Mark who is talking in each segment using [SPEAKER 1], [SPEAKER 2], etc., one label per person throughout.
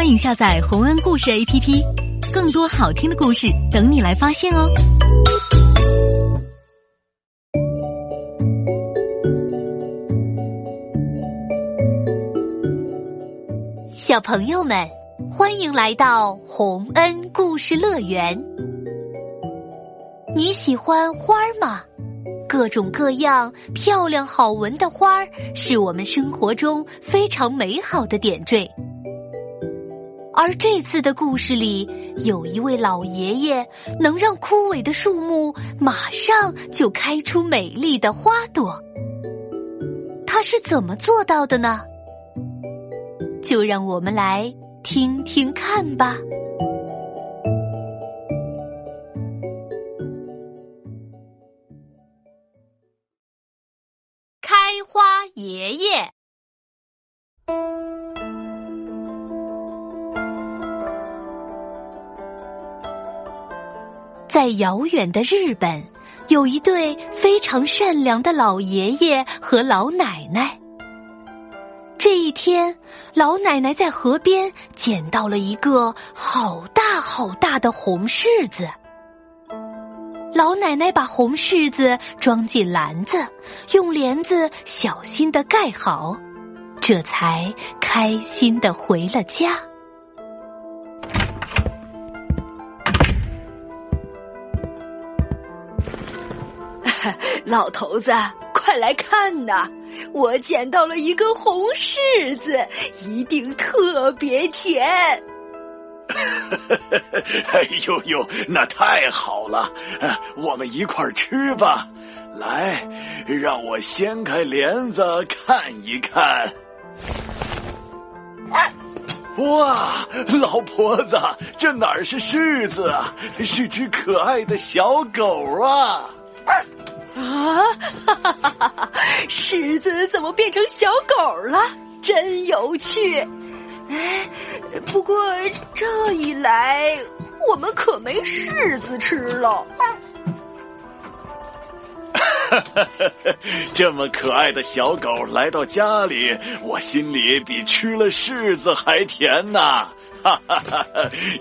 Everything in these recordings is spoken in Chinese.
[SPEAKER 1] 欢迎下载洪恩故事 APP，更多好听的故事等你来发现哦。
[SPEAKER 2] 小朋友们，欢迎来到洪恩故事乐园。你喜欢花吗？各种各样漂亮好闻的花儿，是我们生活中非常美好的点缀。而这次的故事里，有一位老爷爷能让枯萎的树木马上就开出美丽的花朵。他是怎么做到的呢？就让我们来听听看吧。开花爷爷，在遥远的日本，有一对非常善良的老爷爷和老奶奶。这一天，老奶奶在河边捡到了一个好大好大的红柿子。老奶奶把红柿子装进篮子，用帘子小心的盖好，这才开心的回了家。
[SPEAKER 3] 老头子，快来看呐！我捡到了一个红柿子，一定特别甜。
[SPEAKER 4] 哎呦呦，那太好了！我们一块儿吃吧。来，让我掀开帘子看一看。哇，老婆子，这哪是柿子啊？是只可爱的小狗啊！
[SPEAKER 3] 啊，哈哈哈哈柿子怎么变成小狗了？真有趣！哎，不过这一来，我们可没柿子吃了。
[SPEAKER 4] 哈哈哈，这么可爱的小狗来到家里，我心里比吃了柿子还甜呐！哈哈哈，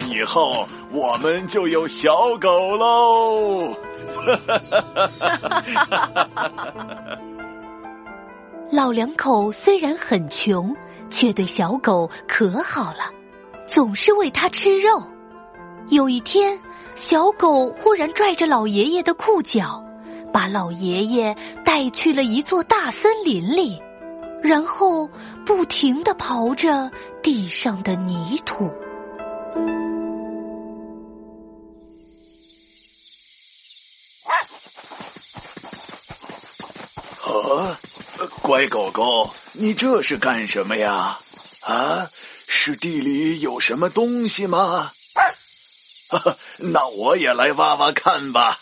[SPEAKER 4] 以后我们就有小狗喽！哈哈
[SPEAKER 2] 哈！老两口虽然很穷，却对小狗可好了，总是喂它吃肉。有一天，小狗忽然拽着老爷爷的裤脚，把老爷爷带去了一座大森林里，然后不停的刨着地上的泥土。
[SPEAKER 4] 乖狗狗，你这是干什么呀？啊，是地里有什么东西吗？那我也来挖挖看吧。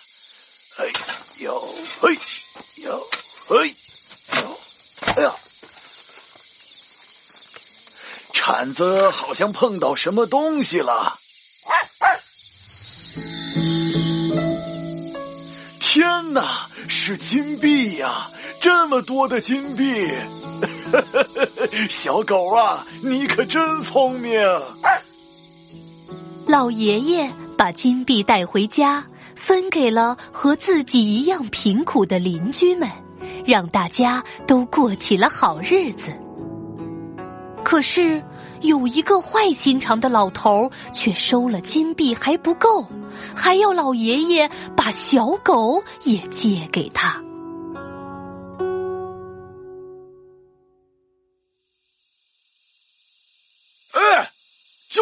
[SPEAKER 4] 哎呦，嘿，呦，嘿，呦，哎呀，铲子好像碰到什么东西了。天哪，是金币呀！这么多的金币，小狗啊，你可真聪明！
[SPEAKER 2] 老爷爷把金币带回家，分给了和自己一样贫苦的邻居们，让大家都过起了好日子。可是有一个坏心肠的老头，却收了金币还不够，还要老爷爷把小狗也借给他。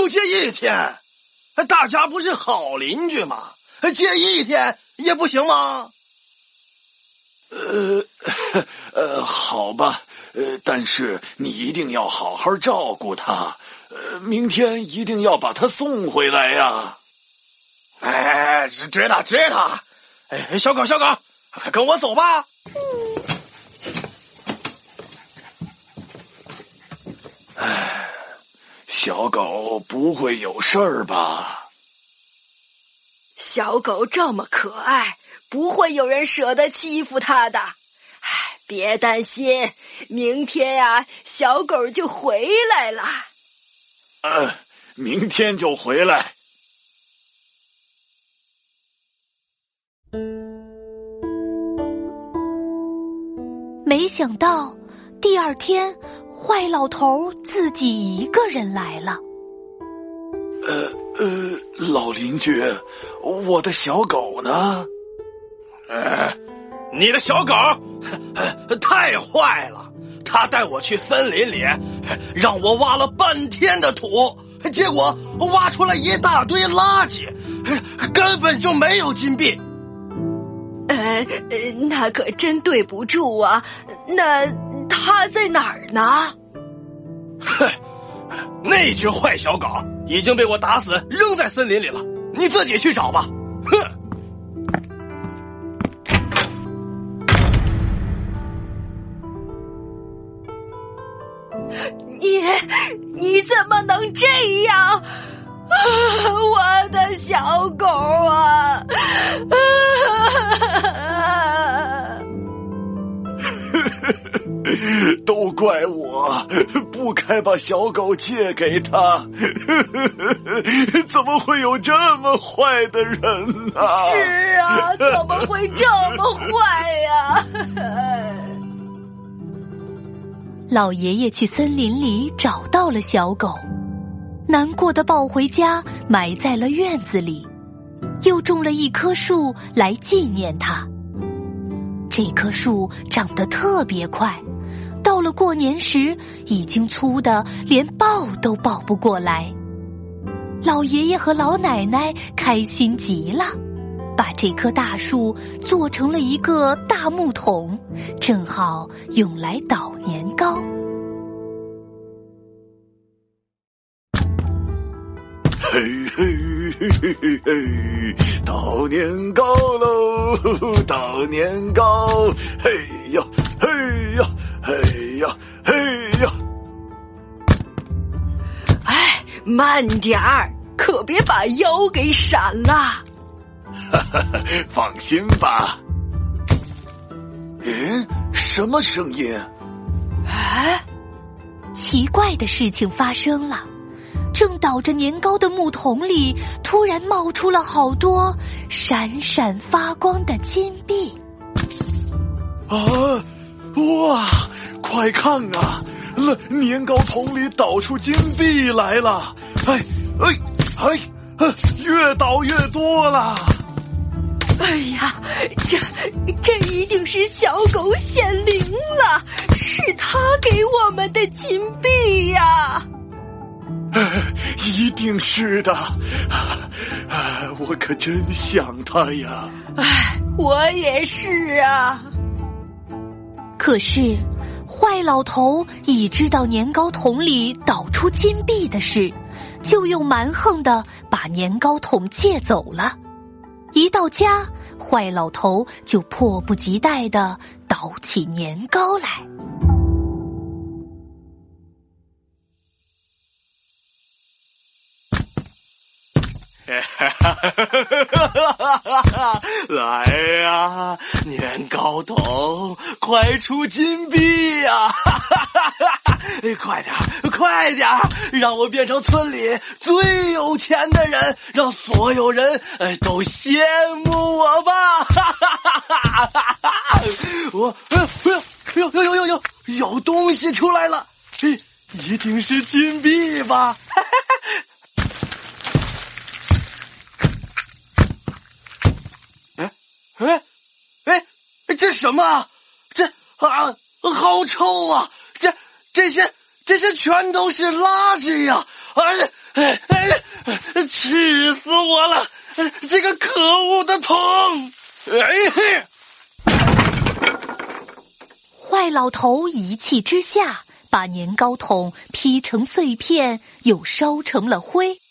[SPEAKER 5] 就借一天，大家不是好邻居吗？借一天也不行吗？
[SPEAKER 4] 呃，呃，好吧，呃，但是你一定要好好照顾他，呃，明天一定要把他送回来呀。
[SPEAKER 5] 哎，知道知道。哎，小狗小狗，跟我走吧。
[SPEAKER 4] 小狗不会有事儿吧？
[SPEAKER 3] 小狗这么可爱，不会有人舍得欺负它的。哎，别担心，明天呀，小狗就回来了。
[SPEAKER 4] 嗯，明天就回来。
[SPEAKER 2] 没想到第二天，坏老头自己一个人来了。
[SPEAKER 4] 呃呃，老邻居，我的小狗呢？
[SPEAKER 5] 呃，你的小狗 太坏了，它带我去森林里，让我挖了半天的土，结果挖出来一大堆垃圾，根本就没有金币。
[SPEAKER 3] 呃，那可真对不住啊！那他在哪儿呢？
[SPEAKER 5] 哼，那只坏小狗已经被我打死，扔在森林里了。你自己去找吧。哼！
[SPEAKER 3] 你你怎么能这样？啊我的
[SPEAKER 4] 怪我不该把小狗借给他，怎么会有这么坏的人呢？
[SPEAKER 3] 是啊，怎么会这么坏呀？
[SPEAKER 2] 老爷爷去森林里找到了小狗，难过的抱回家，埋在了院子里，又种了一棵树来纪念它。这棵树长得特别快。到了过年时，已经粗的连抱都抱不过来。老爷爷和老奶奶开心极了，把这棵大树做成了一个大木桶，正好用来捣年糕。
[SPEAKER 4] 嘿嘿嘿嘿嘿嘿，捣年糕喽，捣年糕，嘿呀嘿呀。嘿呀，嘿呀！
[SPEAKER 3] 哎，慢点儿，可别把腰给闪了。
[SPEAKER 4] 哈哈，放心吧。嗯，什么声音？
[SPEAKER 3] 哎，
[SPEAKER 2] 奇怪的事情发生了。正捣着年糕的木桶里，突然冒出了好多闪闪发光的金币。
[SPEAKER 4] 啊！哇！快看啊！那年糕桶里倒出金币来了！哎哎哎！越倒越多了！
[SPEAKER 3] 哎呀，这这一定是小狗显灵了，是他给我们的金币呀！
[SPEAKER 4] 一定是的，我可真想他呀！
[SPEAKER 3] 哎，我也是啊。
[SPEAKER 2] 可是。坏老头已知道年糕桶里倒出金币的事，就又蛮横的把年糕桶借走了。一到家，坏老头就迫不及待的捣起年糕来。
[SPEAKER 5] 来呀，年糕桶，快出金币呀！哈哈哈哈快点，快点，让我变成村里最有钱的人，让所有人都羡慕我吧！哈哈哈哈哈！我，哎呦，呦呦呦呦，有东西出来了，这一定是金币吧？哈哈。哎，哎，这什么？啊这啊，好臭啊！这这些这些全都是垃圾呀！哎哎哎，气死我了！这个可恶的桶！哎嘿！
[SPEAKER 2] 坏老头一气之下，把年糕桶劈成碎片，又烧成了灰。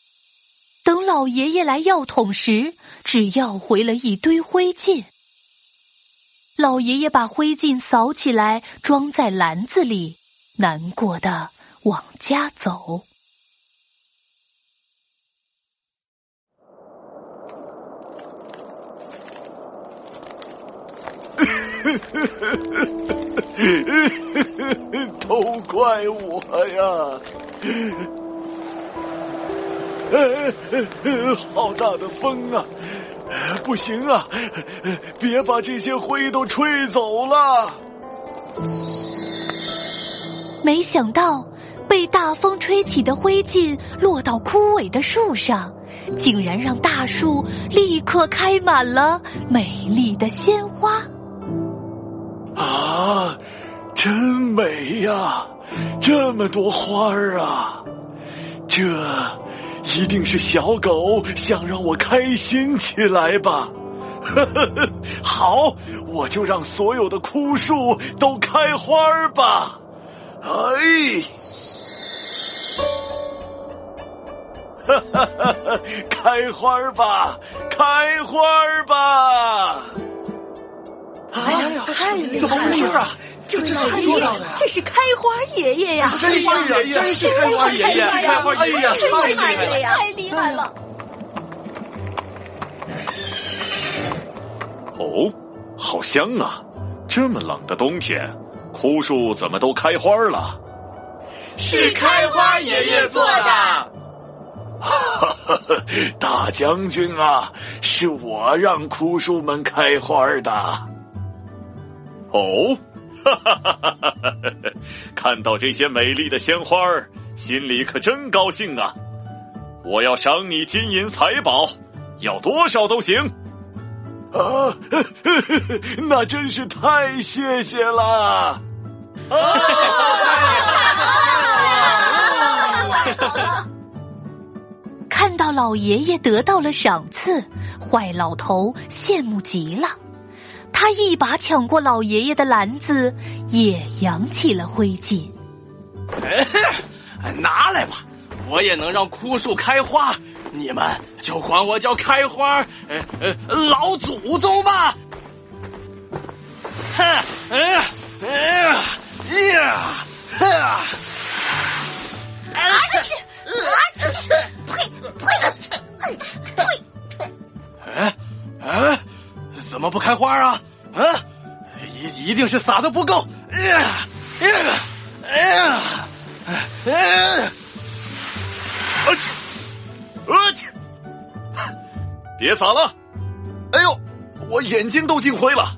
[SPEAKER 2] 老爷爷来要桶时，只要回了一堆灰烬。老爷爷把灰烬扫起来，装在篮子里，难过的往家走。
[SPEAKER 4] 都怪我呀！呃呃呃，好大的风啊！不行啊，别把这些灰都吹走了。
[SPEAKER 2] 没想到，被大风吹起的灰烬落到枯萎的树上，竟然让大树立刻开满了美丽的鲜花。
[SPEAKER 4] 啊，真美呀！这么多花儿啊！这一定是小狗想让我开心起来吧？好，我就让所有的枯树都开花儿吧！哎，哈哈哈哈！开花儿吧，开花儿吧！
[SPEAKER 3] 哎呀，太厉害了！
[SPEAKER 5] 怎么回事啊？
[SPEAKER 3] 这是太厉害了！这是开花爷爷呀！
[SPEAKER 5] 真是啊，真是开花爷爷！开花爷爷太厉害了！
[SPEAKER 3] 太厉害了！
[SPEAKER 4] 哦，好香啊！这么冷的冬天，枯树怎么都开花了？
[SPEAKER 5] 是开花爷爷做的。
[SPEAKER 4] 哈哈，大将军啊，是我让枯树们开花的。哦。哈哈哈哈哈！看到这些美丽的鲜花儿，心里可真高兴啊！我要赏你金银财宝，要多少都行。啊，那真是太谢谢了！啊！
[SPEAKER 2] 看到老爷爷得到了赏赐，坏老头羡慕极了。他一把抢过老爷爷的篮子，也扬起了灰烬。
[SPEAKER 5] 拿来吧，我也能让枯树开花，你们就管我叫开花呃呃老祖宗吧。哼，哎呀，哎呀，呀，啊！
[SPEAKER 3] 啊去，啊去，呸呸呸呸！
[SPEAKER 5] 哎哎，怎么不开花啊？一定是撒的不够！哎呀，哎呀，哎呀，哎呀！
[SPEAKER 4] 我去，我去！别撒了！哎呦，我眼睛都进灰了，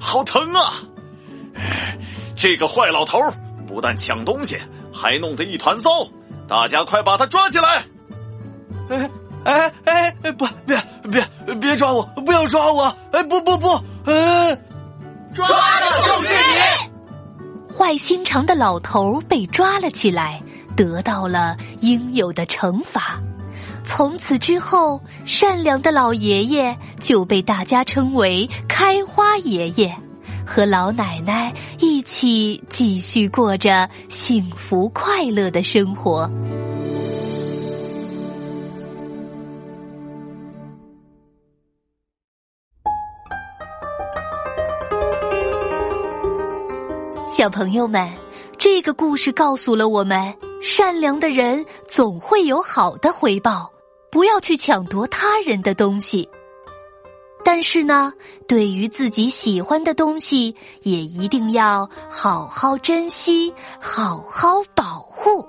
[SPEAKER 4] 好疼啊！这个坏老头不但抢东西，还弄得一团糟，大家快把他抓起来！
[SPEAKER 5] 哎哎哎！不，别别别抓我！不要抓我！哎，不不不！嗯，
[SPEAKER 3] 抓的就是你！
[SPEAKER 2] 坏心肠的老头被抓了起来，得到了应有的惩罚。从此之后，善良的老爷爷就被大家称为“开花爷爷”，和老奶奶一起继续过着幸福快乐的生活。小朋友们，这个故事告诉了我们：善良的人总会有好的回报。不要去抢夺他人的东西，但是呢，对于自己喜欢的东西，也一定要好好珍惜，好好保护。